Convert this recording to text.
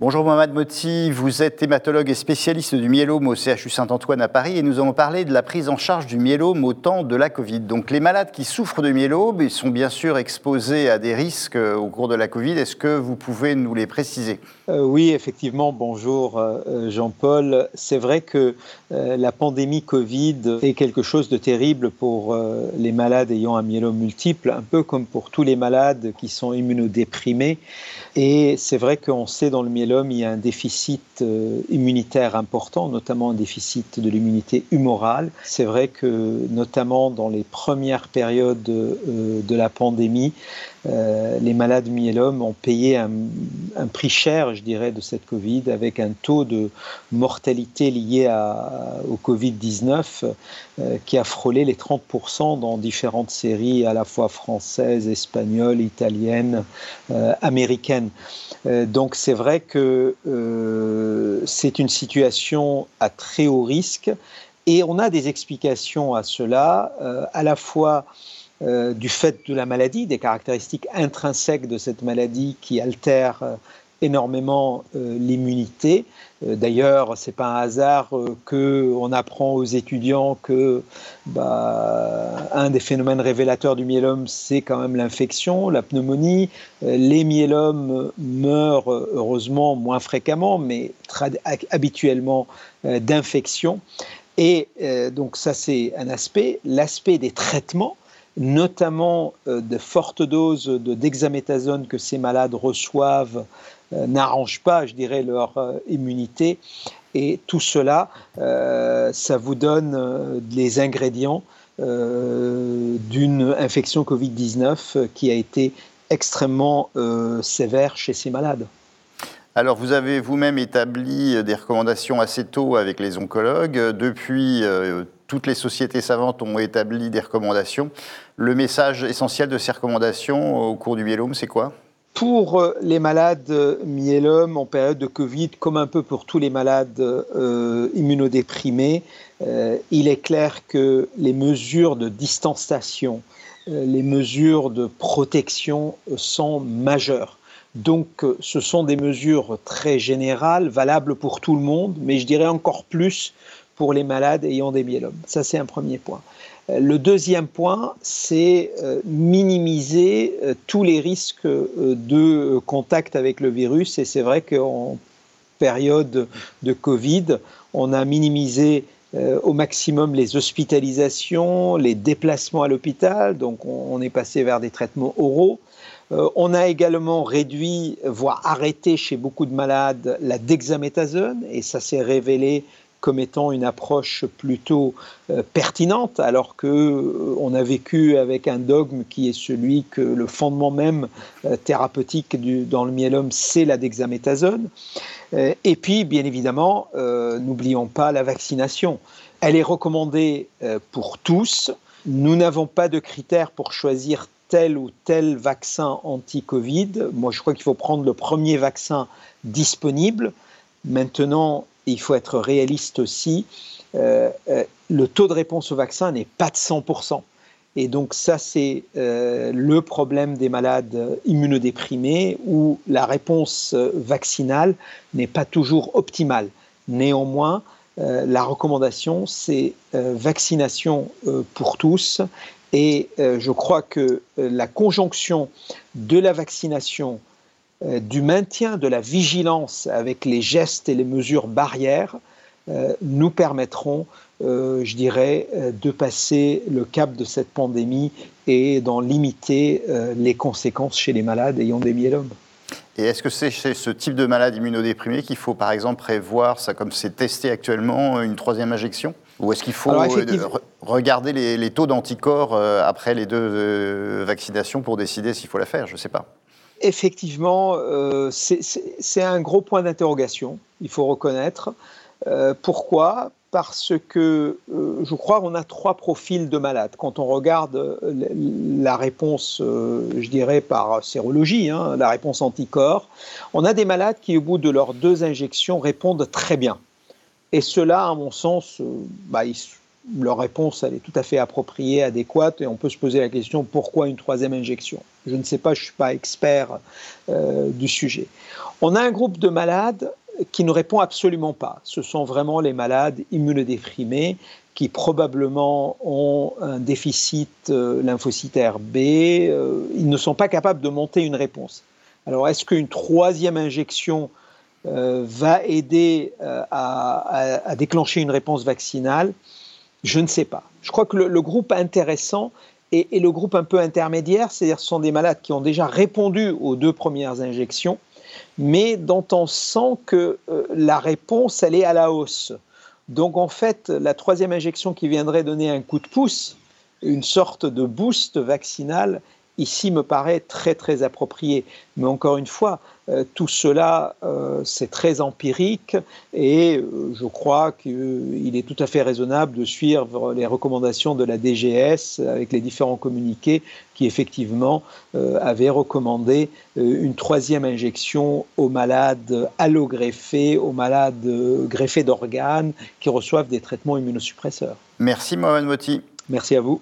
Bonjour Mohamed Moti, vous êtes hématologue et spécialiste du myélome au CHU Saint-Antoine à Paris et nous allons parler de la prise en charge du myélome au temps de la Covid. Donc les malades qui souffrent de myélome ils sont bien sûr exposés à des risques euh, au cours de la Covid. Est-ce que vous pouvez nous les préciser? Euh, Oui, effectivement. Bonjour euh, Jean-Paul. C'est vrai que la pandémie Covid est quelque chose de terrible pour les malades ayant un myélome multiple, un peu comme pour tous les malades qui sont immunodéprimés. Et c'est vrai qu'on sait dans le myélome, il y a un déficit euh, immunitaire important, notamment un déficit de l'immunité humorale. C'est vrai que notamment dans les premières périodes euh, de la pandémie, euh, les malades myélome ont payé un, prix cher, je dirais, de cette Covid, avec un taux de mortalité lié au Covid-19 euh, qui a frôlé les 30% dans différentes séries, à la fois françaises, espagnoles, italiennes, euh, américaines. donc c'est vrai que c'est une situation à très haut risque et on a des explications à cela, à la fois euh, du fait de la maladie, des caractéristiques intrinsèques de cette maladie qui altèrent euh, énormément euh, l'immunité. D'ailleurs, c'est pas un hasard que on apprend aux étudiants que bah, un des phénomènes révélateurs du myélome, c'est quand même l'infection, la pneumonie. les myélomes meurent heureusement moins fréquemment, mais habituellement d'infection. Et donc ça, c'est un aspect. L'aspect des traitements notamment euh, de fortes doses de dexaméthasone que ces malades reçoivent euh, n'arrangent pas, je dirais, leur euh, immunité. Et tout cela, ça vous donne les ingrédients d'une infection Covid-19 qui a été extrêmement sévère chez ces malades. Alors, vous avez vous-même établi des recommandations assez tôt avec les oncologues. Depuis, toutes les sociétés savantes ont établi des recommandations. Le message essentiel de ces recommandations au cours du myélome, c'est quoi? Pour les malades myélome en période de Covid, comme un peu pour tous les malades euh, immunodéprimés, euh, il est clair que les mesures de distanciation, euh, les mesures de protection sont majeures. Donc, ce sont des mesures très générales, valables pour tout le monde, mais je dirais encore plus pour les malades ayant des myélomes. Ça, c'est un premier point. Euh, le deuxième point, c'est euh, minimiser euh, tous les risques de contact avec le virus. Et c'est vrai qu'en période de Covid, on a minimisé au maximum les hospitalisations, les déplacements à l'hôpital. Donc on est passé vers des traitements oraux. On a également réduit, voire arrêté chez beaucoup de malades, la dexaméthasone, et ça s'est révélé comme étant une approche plutôt euh, pertinente, alors que euh, on a vécu avec un dogme qui est celui que le fondement même thérapeutique dans le myélome, c'est la dexaméthasone. et puis, bien évidemment, n'oublions pas la vaccination. Elle est recommandée pour tous. Nous n'avons pas de critères pour choisir tel ou tel vaccin anti-Covid. Moi, je crois qu'il faut prendre le premier vaccin disponible. Maintenant, il faut être réaliste aussi. Euh, euh, le taux de réponse au vaccin n'est pas de 100%. Et donc ça, c'est euh, le problème des malades immunodéprimés où la réponse vaccinale n'est pas toujours optimale. Néanmoins, la recommandation, c'est vaccination pour tous et je crois que la conjonction de la vaccination, du maintien de la vigilance avec les gestes et les mesures barrières nous permettront, je dirais, de passer le cap de cette pandémie et d'en limiter les conséquences chez les malades ayant des myélomes. Et est-ce que c'est chez ce type de malade immunodéprimé qu'il faut par exemple prévoir, ça comme c'est testé actuellement, une troisième injection? Ou est-ce qu'il faut regarder les, taux d'anticorps euh, après les deux euh, vaccinations pour décider s'il faut la faire? Je ne sais pas. Effectivement, euh, c'est un gros point d'interrogation, il faut reconnaître. pourquoi? Parce que je crois qu'on a trois profils de malades. Quand on regarde la réponse, je dirais par sérologie, hein, la réponse anticorps, on a des malades qui, au bout de leurs deux injections, répondent très bien. Et cela, à mon sens, bah, ils leur réponse, elle est tout à fait appropriée, adéquate, et on peut se poser la question pourquoi une troisième injection? Je ne sais pas, je ne suis pas expert euh, du sujet. On a un groupe de malades qui ne répond absolument pas. Ce sont vraiment les malades immunodéprimés qui probablement ont un déficit euh, lymphocytaire B. Euh, ils ne sont pas capables de monter une réponse. Alors, est-ce qu'une troisième injection va aider à, déclencher une réponse vaccinale? Je ne sais pas. Je crois que le, groupe intéressant est, le groupe un peu intermédiaire, c'est-à-dire ce sont des malades qui ont déjà répondu aux deux premières injections, mais dont on sent que euh, la réponse, elle est à la hausse. Donc en fait, la troisième injection qui viendrait donner un coup de pouce, une sorte de boost vaccinal, ici me paraît très très approprié. Mais encore une fois, euh, tout cela, euh, c'est très empirique et euh, je crois qu'il est tout à fait raisonnable de suivre les recommandations de la DGS avec les différents communiqués qui effectivement avaient recommandé une troisième injection aux malades allogreffés, aux malades greffés d'organes qui reçoivent des traitements immunosuppresseurs. Merci Mohamed Moti. Merci à vous.